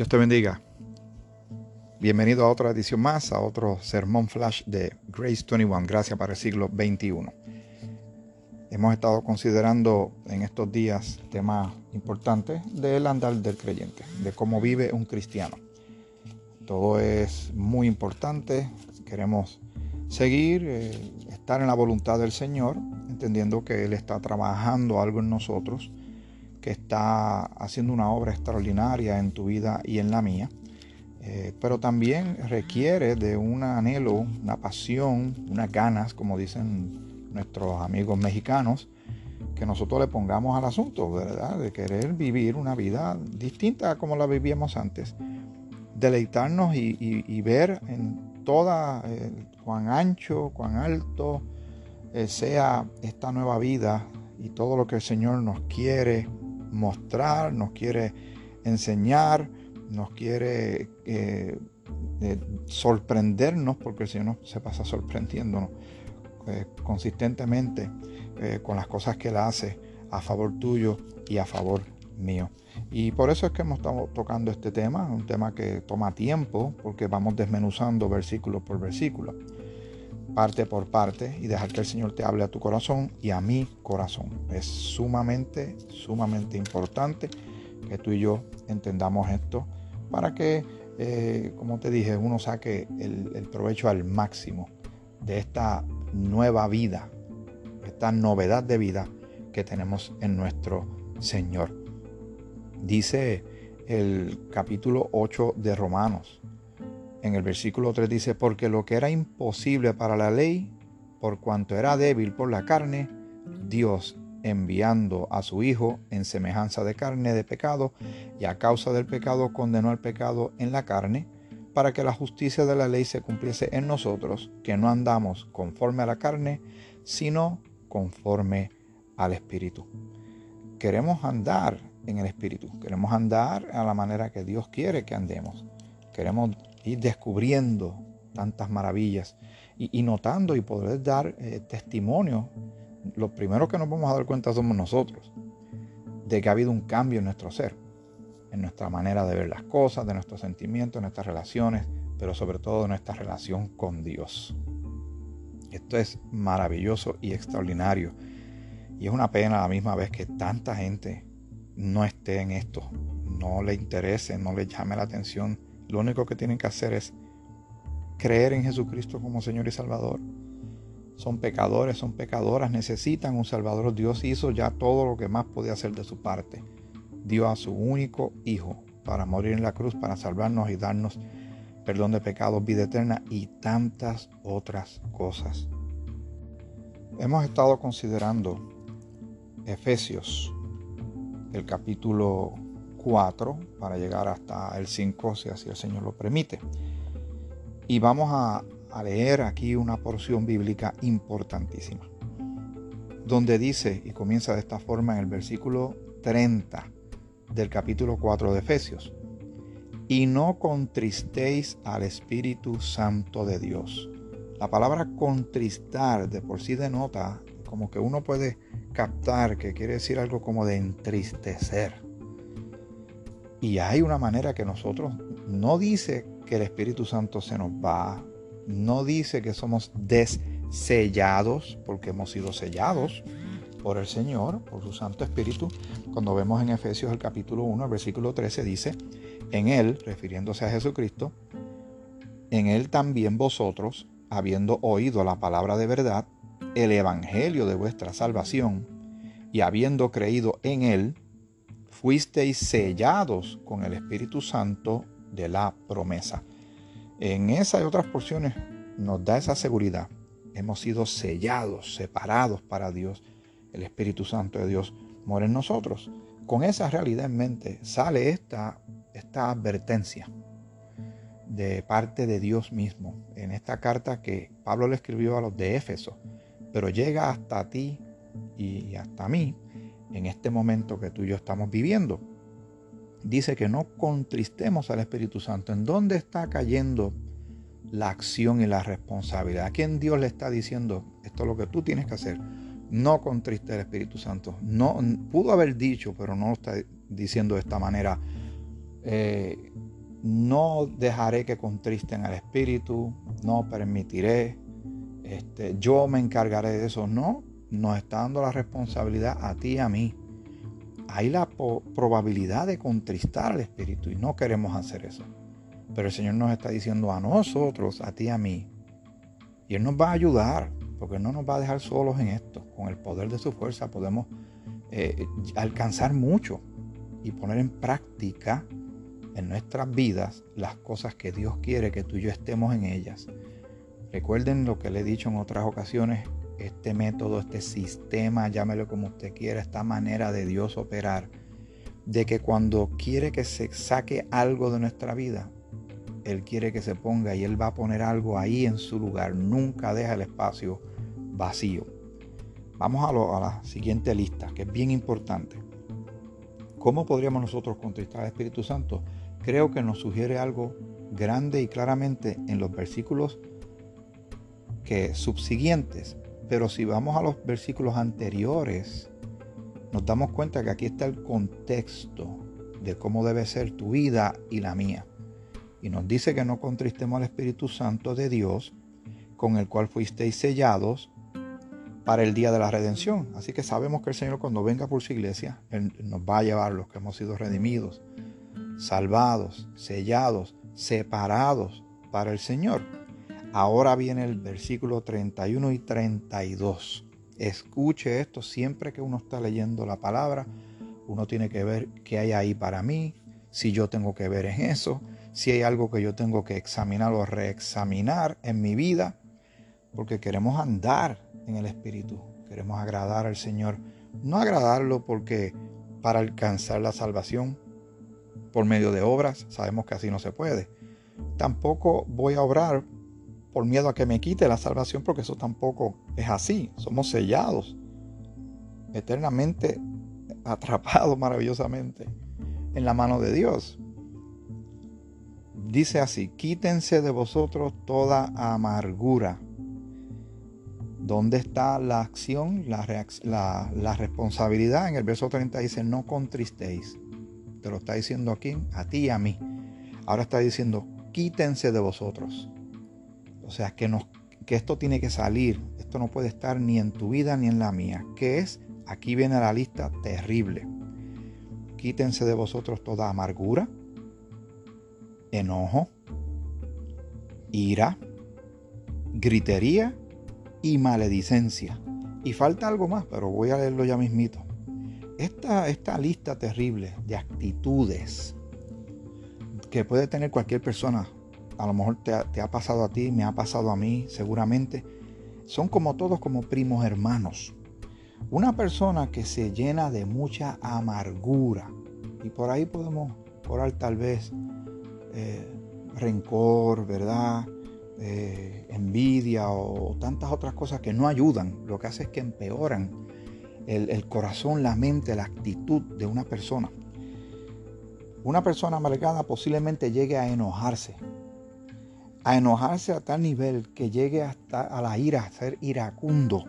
Dios te bendiga. Bienvenido a otra edición más, a otro sermón flash de Grace 21, Gracias para el siglo XXI. Hemos estado considerando en estos días temas importantes del andar del creyente, de cómo vive un cristiano. Todo es muy importante, queremos seguir, eh, estar en la voluntad del Señor, entendiendo que Él está trabajando algo en nosotros que está haciendo una obra extraordinaria en tu vida y en la mía, eh, pero también requiere de un anhelo, una pasión, unas ganas, como dicen nuestros amigos mexicanos, que nosotros le pongamos al asunto, ¿verdad? De querer vivir una vida distinta a como la vivíamos antes. Deleitarnos y, ver en toda, eh, cuán ancho, cuán alto eh, sea esta nueva vida y todo lo que el Señor nos quiere mostrar, nos quiere enseñar, nos quiere eh, eh, sorprendernos, porque el Señor se pasa sorprendiéndonos eh, consistentemente con las cosas que Él hace a favor tuyo y a favor mío. Y por eso es que hemos estado tocando este tema, un tema que toma tiempo, porque vamos desmenuzando versículo por versículo parte por parte y dejar que el Señor te hable a tu corazón y a mi corazón. Es sumamente, sumamente importante que tú y yo entendamos esto para que, eh, como te dije, uno saque el, el provecho al máximo de esta nueva vida, esta novedad de vida que tenemos en nuestro Señor. Dice el capítulo 8 de Romanos, en el versículo 3 dice, porque lo que era imposible para la ley, por cuanto era débil por la carne, Dios enviando a su Hijo en semejanza de carne de pecado, y a causa del pecado condenó al pecado en la carne, para que la justicia de la ley se cumpliese en nosotros, que no andamos conforme a la carne, sino conforme al Espíritu. Queremos andar en el Espíritu, queremos andar a la manera que Dios quiere que andemos. Queremos ir descubriendo tantas maravillas y, notando y poder dar eh, testimonio. Lo primero que nos vamos a dar cuenta somos nosotros, de que ha habido un cambio en nuestro ser, en nuestra manera de ver las cosas, de nuestros sentimientos, en nuestras relaciones, pero sobre todo nuestra relación con Dios. Esto es maravilloso y extraordinario. Y es una pena a la misma vez que tanta gente no esté en esto, no le interese, no le llame la atención lo único que tienen que hacer es creer en Jesucristo como Señor y Salvador. Son pecadores, son pecadoras, necesitan un Salvador. Dios hizo ya todo lo que más podía hacer de su parte. Dio a su único Hijo para morir en la cruz, para salvarnos y darnos perdón de pecados, vida eterna y tantas otras cosas. Hemos estado considerando Efesios, el capítulo 4 para llegar hasta el 5 si así el Señor lo permite. Y vamos a, a leer aquí una porción bíblica importantísima, donde dice, y comienza de esta forma en el versículo 30 del capítulo 4 de Efesios, y no contristéis al Espíritu Santo de Dios. La palabra contristar de por sí denota como que uno puede captar que quiere decir algo como de entristecer. Y hay una manera que nosotros no dice que el Espíritu Santo se nos va, no dice que somos desellados, porque hemos sido sellados por el Señor, por su Santo Espíritu. Cuando vemos en Efesios el capítulo 1, el versículo 13 dice, en Él, refiriéndose a Jesucristo, en Él también vosotros, habiendo oído la palabra de verdad, el Evangelio de vuestra salvación, y habiendo creído en Él, fuisteis sellados con el Espíritu Santo de la promesa. En esa y otras porciones nos da esa seguridad. Hemos sido sellados, separados para Dios. El Espíritu Santo de Dios mora en nosotros. Con esa realidad en mente sale esta, esta advertencia de parte de Dios mismo en esta carta que Pablo le escribió a los de Éfeso, pero llega hasta ti y hasta mí en este momento que tú y yo estamos viviendo. Dice que no contristemos al Espíritu Santo. ¿En dónde está cayendo la acción y la responsabilidad? ¿A quién Dios le está diciendo esto es lo que tú tienes que hacer? No contriste al Espíritu Santo. No, pudo haber dicho, pero no lo está diciendo de esta manera. Eh, no dejaré que contristen al Espíritu, no permitiré, este, yo me encargaré de eso. No, nos está dando la responsabilidad a ti y a mí. Hay la probabilidad de contristar al Espíritu y no queremos hacer eso. Pero el Señor nos está diciendo a nosotros, a ti y a mí. Y Él nos va a ayudar, porque no nos va a dejar solos en esto. Con el poder de su fuerza podemos eh, alcanzar mucho y poner en práctica en nuestras vidas las cosas que Dios quiere que tú y yo estemos en ellas. Recuerden lo que le he dicho en otras ocasiones, este método, este sistema, llámelo como usted quiera, esta manera de Dios operar, de que cuando quiere que se saque algo de nuestra vida, Él quiere que se ponga y Él va a poner algo ahí en su lugar, nunca deja el espacio vacío. Vamos a, la siguiente lista, que es bien importante. ¿Cómo podríamos nosotros contestar al Espíritu Santo? Creo que nos sugiere algo grande y claramente en los versículos que subsiguientes. Pero si vamos a los versículos anteriores, nos damos cuenta que aquí está el contexto de cómo debe ser tu vida y la mía. Y nos dice que no contristemos al Espíritu Santo de Dios, con el cual fuisteis sellados para el día de la redención. Así que sabemos que el Señor cuando venga por su iglesia, Él nos va a llevar los que hemos sido redimidos, salvados, sellados, separados para el Señor. Ahora viene el versículo 31 y 32. Escuche esto siempre que uno está leyendo la palabra. Uno tiene que ver qué hay ahí para mí, si yo tengo que ver en eso, si hay algo que yo tengo que examinar o reexaminar en mi vida, porque queremos andar en el Espíritu. Queremos agradar al Señor. No agradarlo porque para alcanzar la salvación por medio de obras, sabemos que así no se puede. Tampoco voy a obrar por miedo a que me quite la salvación porque eso tampoco es así. Somos sellados, eternamente atrapados maravillosamente en la mano de Dios. Dice así, quítense de vosotros toda amargura ¿Dónde está la acción, la, la, responsabilidad? En el verso 30 dice, no contristéis. Te lo está diciendo aquí, a ti y a mí. Ahora está diciendo, quítense de vosotros. O sea, que, esto tiene que salir. Esto no puede estar ni en tu vida ni en la mía. ¿Qué es? Aquí viene la lista terrible. Quítense de vosotros toda amargura, enojo, ira, gritería y maledicencia. Y falta algo más, pero voy a leerlo ya mismito. Esta, esta lista terrible de actitudes que puede tener cualquier persona, a lo mejor te, ha pasado a ti, me ha pasado a mí, seguramente, son como todos como primos hermanos. Una persona que se llena de mucha amargura, y por ahí podemos orar tal vez eh, rencor, ¿verdad? Eh, envidia o tantas otras cosas que no ayudan, lo que hace es que empeoran el, corazón, la mente, la actitud de una persona. Una persona amargada posiblemente llegue a enojarse, a enojarse a tal nivel que llegue hasta a la ira, a ser iracundo.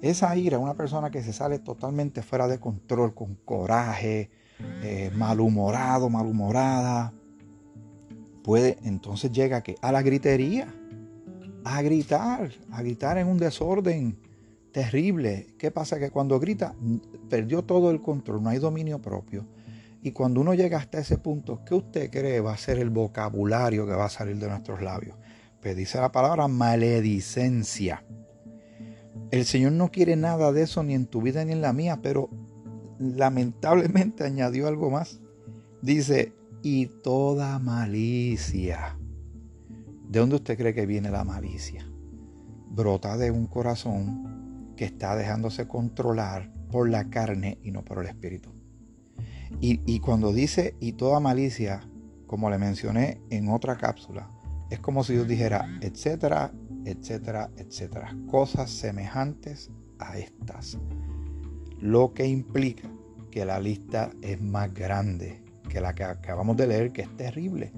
Esa ira, una persona que se sale totalmente fuera de control, con coraje, eh, malhumorado, malhumorada, puede, entonces llega que a la gritería, a gritar, a gritar en un desorden terrible. ¿Qué pasa? Que cuando grita, perdió todo el control, no hay dominio propio. Y cuando uno llega hasta ese punto, ¿qué usted cree va a ser el vocabulario que va a salir de nuestros labios? Pues dice la palabra maledicencia. El Señor no quiere nada de eso ni en tu vida ni en la mía, pero lamentablemente añadió algo más. Dice, y toda malicia. ¿De dónde usted cree que viene la malicia? Brota de un corazón que está dejándose controlar por la carne y no por el espíritu. Y, cuando dice y toda malicia, como le mencioné en otra cápsula, es como si Dios dijera, etcétera, etcétera, etcétera. Cosas semejantes a estas. Lo que implica que la lista es más grande que la que acabamos de leer, que es terrible.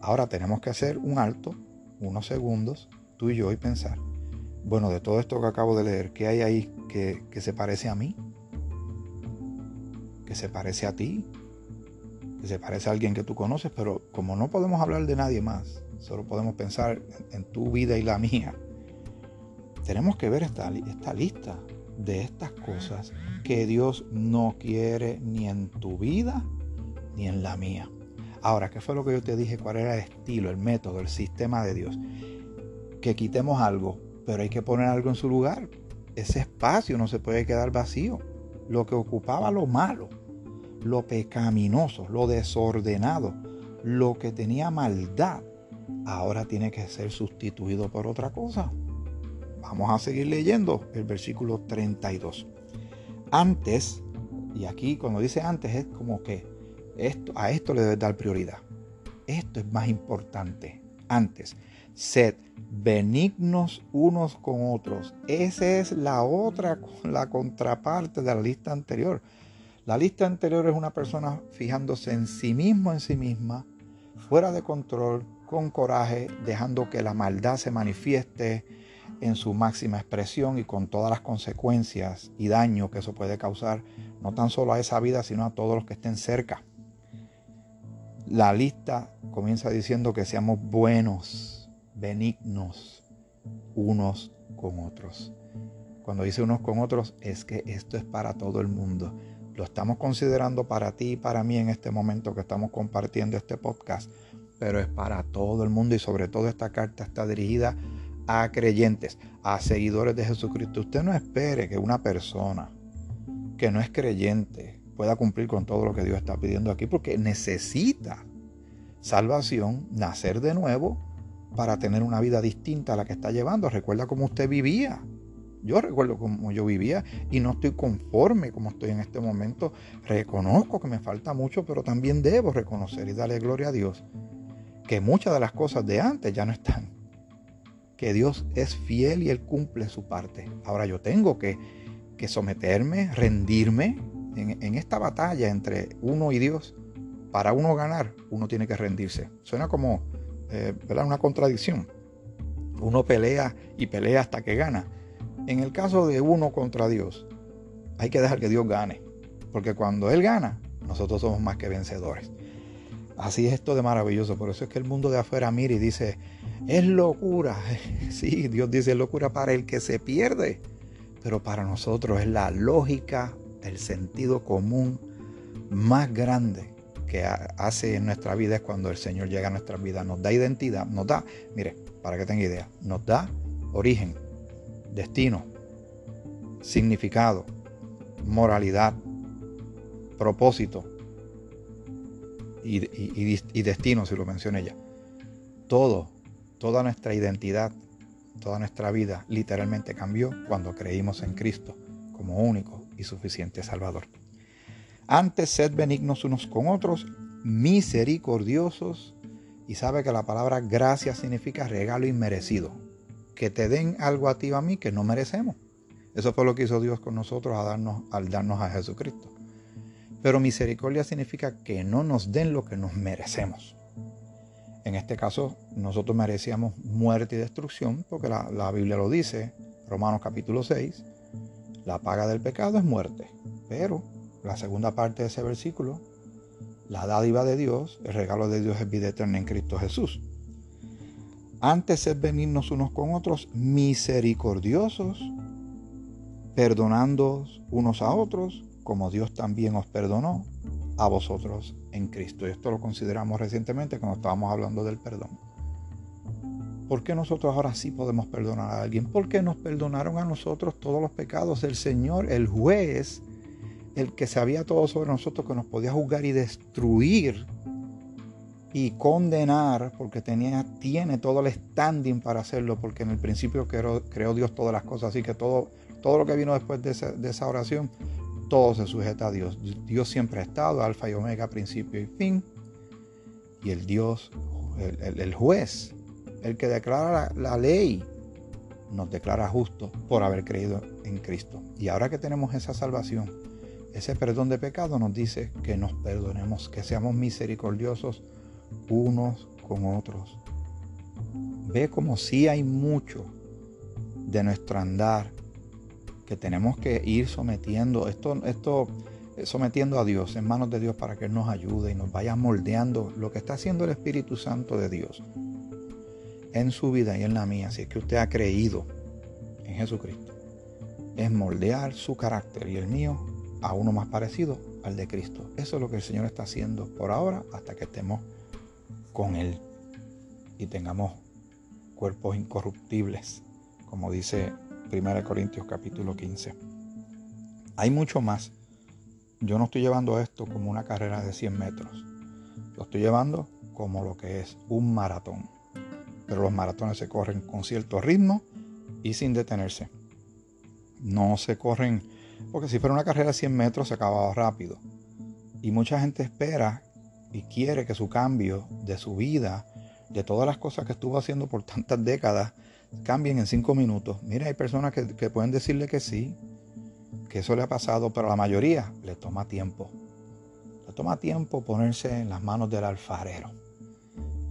Ahora tenemos que hacer un alto, unos segundos, tú y yo, y pensar, bueno, de todo esto que acabo de leer, ¿qué hay ahí que, que se parece a mí? ¿Que se parece a ti? se parece a alguien que tú conoces, pero como no podemos hablar de nadie más, solo podemos pensar en tu vida y la mía, tenemos que ver esta lista de estas cosas que Dios no quiere ni en tu vida ni en la mía. Ahora, ¿qué fue lo que yo te dije? ¿Cuál era el estilo, el método, el sistema de Dios? Que quitemos algo, pero hay que poner algo en su lugar. Ese espacio no se puede quedar vacío. Lo que ocupaba lo malo, lo pecaminoso, lo desordenado, lo que tenía maldad, ahora tiene que ser sustituido por otra cosa. Vamos a seguir leyendo el versículo 32. Antes, y aquí cuando dice antes es como que esto, a esto le debe dar prioridad. Esto es más importante. Antes, sed benignos unos con otros. Esa es la otra, la contraparte de la lista anterior. La lista anterior es una persona fijándose en sí mismo, en sí misma, fuera de control, con coraje, dejando que la maldad se manifieste, en su máxima expresión y con todas las consecuencias y daño que eso puede causar, no tan solo a esa vida, sino a todos los que estén cerca. La lista comienza diciendo que seamos buenos, benignos, unos con otros. Cuando dice unos con otros, es que esto es para todo el mundo. Lo estamos considerando para ti y para mí en este momento que estamos compartiendo este podcast, pero es para todo el mundo y sobre todo esta carta está dirigida a creyentes, a seguidores de Jesucristo. Usted no espere que una persona que no es creyente pueda cumplir con todo lo que Dios está pidiendo aquí, porque necesita salvación, nacer de nuevo para tener una vida distinta a la que está llevando. Recuerda cómo usted vivía. Yo recuerdo cómo yo vivía y no estoy conforme como estoy en este momento. Reconozco que me falta mucho, pero también debo reconocer y darle gloria a Dios que muchas de las cosas de antes ya no están que Dios es fiel y Él cumple su parte. Ahora yo tengo que, someterme, rendirme en, esta batalla entre uno y Dios. Para uno ganar, uno tiene que rendirse. Suena como eh, una contradicción. Uno pelea y pelea hasta que gana. En el caso de uno contra Dios, hay que dejar que Dios gane. Porque cuando Él gana, nosotros somos más que vencedores. Así es esto de maravilloso. Por eso es que el mundo de afuera mira y dice, es locura. Sí, Dios dice locura para el que se pierde. Pero para nosotros es la lógica, el sentido común más grande que hace en nuestra vida es cuando el Señor llega a nuestra vida. Nos da identidad, nos da, mire, para que tenga idea, nos da origen, destino, significado, moralidad, propósito, y, destino, si lo menciona ella. Todo, toda nuestra identidad, toda nuestra vida literalmente cambió cuando creímos en Cristo como único y suficiente Salvador. Antes sed benignos unos con otros, misericordiosos, y sabe que la palabra gracia significa regalo inmerecido, que te den algo a ti o a mí que no merecemos. Eso fue lo que hizo Dios con nosotros darnos, al darnos a Jesucristo. Pero misericordia significa que no nos den lo que nos merecemos. En este caso, nosotros merecíamos muerte y destrucción, porque la, Biblia lo dice, Romanos capítulo 6, la paga del pecado es muerte. Pero la segunda parte de ese versículo, la dádiva de Dios, el regalo de Dios es vida eterna en Cristo Jesús. Antes es venirnos unos con otros misericordiosos, perdonando unos a otros, como Dios también os perdonó a vosotros en Cristo. Y esto lo consideramos recientemente cuando estábamos hablando del perdón. ¿Por qué nosotros ahora sí podemos perdonar a alguien? Porque nos perdonaron a nosotros todos los pecados. El Señor, el juez, el que sabía todo sobre nosotros, que nos podía juzgar y destruir y condenar, porque tenía, tiene todo el standing para hacerlo, porque en el principio creó, Dios todas las cosas. Así que todo, todo lo que vino después de esa oración todo se sujeta a Dios. Dios siempre ha estado, alfa y omega, principio y fin. Y el Dios, el, juez, el que declara la, ley, nos declara justo por haber creído en Cristo. Y ahora que tenemos esa salvación, ese perdón de pecado nos dice que nos perdonemos, que seamos misericordiosos unos con otros. Ve como si hay mucho de nuestro andar que tenemos que ir sometiendo. Esto, esto sometiendo a Dios, en manos de Dios para que Él nos ayude y nos vaya moldeando lo que está haciendo el Espíritu Santo de Dios en su vida y en la mía, si es que usted ha creído en Jesucristo, es moldear su carácter y el mío a uno más parecido al de Cristo. Eso es lo que el Señor está haciendo por ahora hasta que estemos con Él y tengamos cuerpos incorruptibles, como dice 1 Corintios capítulo 15. Hay mucho más. Yo no estoy llevando esto como una carrera de 100 metros. Lo estoy llevando como lo que es un maratón. Pero los maratones se corren con cierto ritmo y sin detenerse. No se corren, porque si fuera una carrera de 100 metros se acababa rápido. Y mucha gente espera y quiere que su cambio de su vida, de todas las cosas que estuvo haciendo por tantas décadas, cambien en 5 minutos. Mira, hay personas que, que pueden decirle que sí, que eso le ha pasado, pero a la mayoría le toma tiempo. Le toma tiempo ponerse en las manos del alfarero.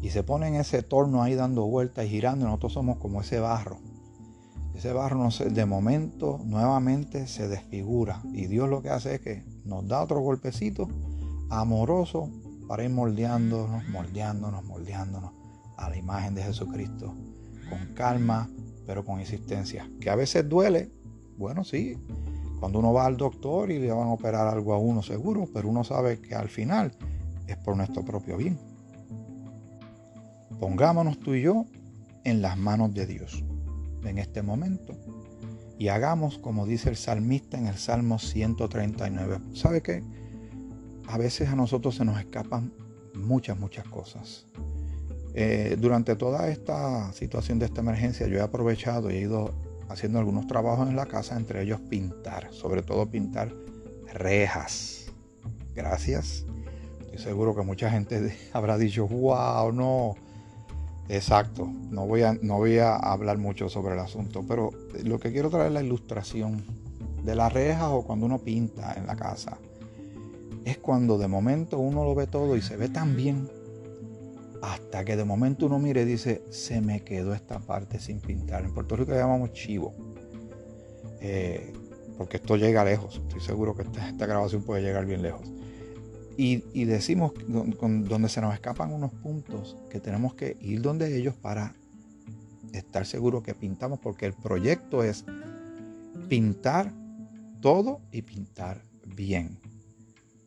Y se pone en ese torno ahí dando vueltas y girando. Y nosotros somos como ese barro. Ese barro no de momento nuevamente se desfigura. Y Dios lo que hace es que nos da otro golpecito amoroso para ir moldeándonos, moldeándonos, moldeándonos a la imagen de Jesucristo. Con calma, pero con insistencia. Que a veces duele. Bueno, sí. Cuando uno va al doctor y le van a operar algo a uno seguro, pero uno sabe que al final es por nuestro propio bien. Pongámonos tú y yo en las manos de Dios en este momento y hagamos como dice el salmista en el Salmo 139. ¿Sabe qué? A veces a nosotros se nos escapan muchas, muchas cosas. Eh, durante toda esta situación de esta emergencia yo he aprovechado y he ido haciendo algunos trabajos en la casa, entre ellos pintar, sobre todo pintar rejas. Gracias. Estoy seguro que mucha gente habrá dicho, wow, no, Exacto, no voy, a, no voy a hablar mucho sobre el asunto, pero lo que quiero traer es la ilustración de las rejas o cuando uno pinta en la casa. Es cuando de momento uno lo ve todo y se ve tan bien, hasta que de momento uno mire y dice, se me quedó esta parte sin pintar. En Puerto Rico le llamamos chivo, eh, porque esto llega lejos. Estoy seguro que esta grabación puede llegar bien lejos. Y, decimos donde se nos escapan unos puntos que tenemos que ir donde ellos para estar seguros que pintamos, porque el proyecto es pintar todo y pintar bien.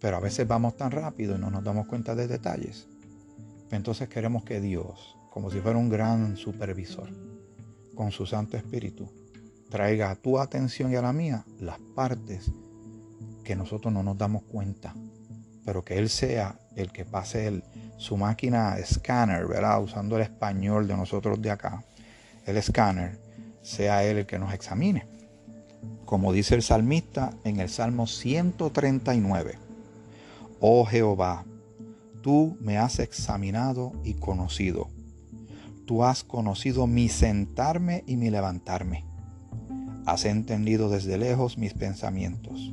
Pero a veces vamos tan rápido y no nos damos cuenta de detalles. Entonces queremos que Dios, como si fuera un gran supervisor, con su Santo Espíritu, traiga a tu atención y a la mía las partes que nosotros no nos damos cuenta pero que Él sea el que pase su máquina escáner, ¿verdad? Usando el español de nosotros de acá, el escáner, sea Él el que nos examine. Como dice el salmista en el Salmo 139, Oh Jehová, tú me has examinado y conocido. Tú has conocido mi sentarme y mi levantarme. Has entendido desde lejos mis pensamientos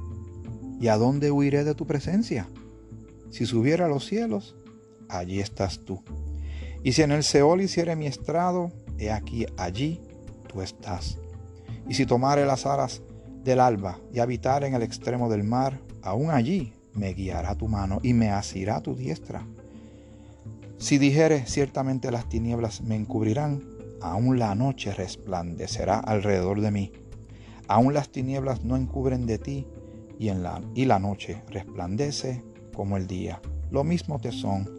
¿Y a dónde huiré de tu presencia? Si subiera a los cielos, allí estás tú. Y si en el Seol hiciere mi estrado, he aquí, allí tú estás. Y si tomare las alas del alba y habitar en el extremo del mar, aún allí me guiará tu mano y me asirá tu diestra. Si dijere ciertamente las tinieblas me encubrirán, aún la noche resplandecerá alrededor de mí. Aún las tinieblas no encubren de ti, y, en la, y la noche resplandece como el día. Lo mismo te son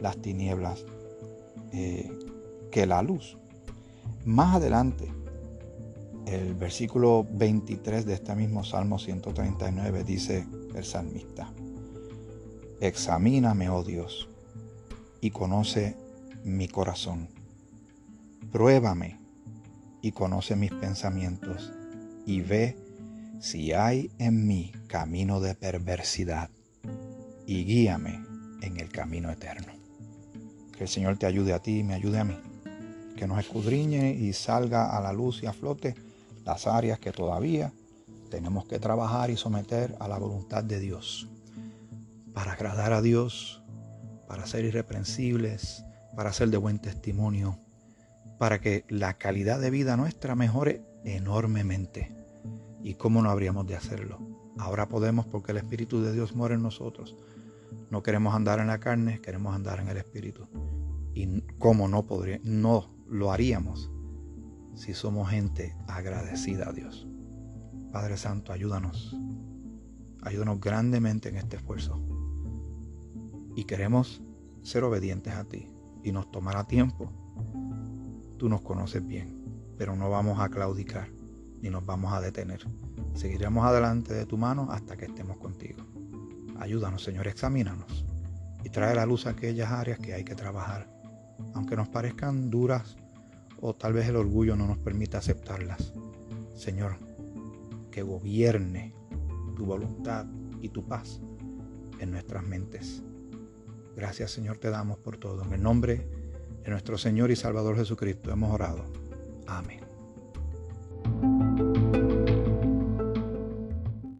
las tinieblas eh, que la luz. Más adelante, el versículo 23 de este mismo Salmo 139 dice el salmista, Examíname, oh Dios, y conoce mi corazón. Pruébame y conoce mis pensamientos y ve si hay en mí camino de perversidad, y guíame en el camino eterno. Que el Señor te ayude a ti y me ayude a mí. Que nos escudriñe y salga a la luz y a flote las áreas que todavía tenemos que trabajar y someter a la voluntad de Dios. Para agradar a Dios, para ser irreprensibles, para ser de buen testimonio, para que la calidad de vida nuestra mejore enormemente. ¿Y cómo no habríamos de hacerlo? Ahora podemos porque el Espíritu de Dios muere en nosotros. No queremos andar en la carne, queremos andar en el Espíritu. ¿Y cómo no, podría, no lo haríamos si somos gente agradecida a Dios? Padre Santo, ayúdanos. Ayúdanos grandemente en este esfuerzo. Y queremos ser obedientes a ti. Y nos tomará tiempo. Tú nos conoces bien, pero no vamos a claudicar ni nos vamos a detener. Seguiremos adelante de tu mano hasta que estemos contigo. Ayúdanos, Señor, examínanos y trae a la luz aquellas áreas que hay que trabajar, aunque nos parezcan duras o tal vez el orgullo no nos permita aceptarlas. Señor, que gobierne tu voluntad y tu paz en nuestras mentes. Gracias Señor te damos por todo. En el nombre de nuestro Señor y Salvador Jesucristo hemos orado. Amén.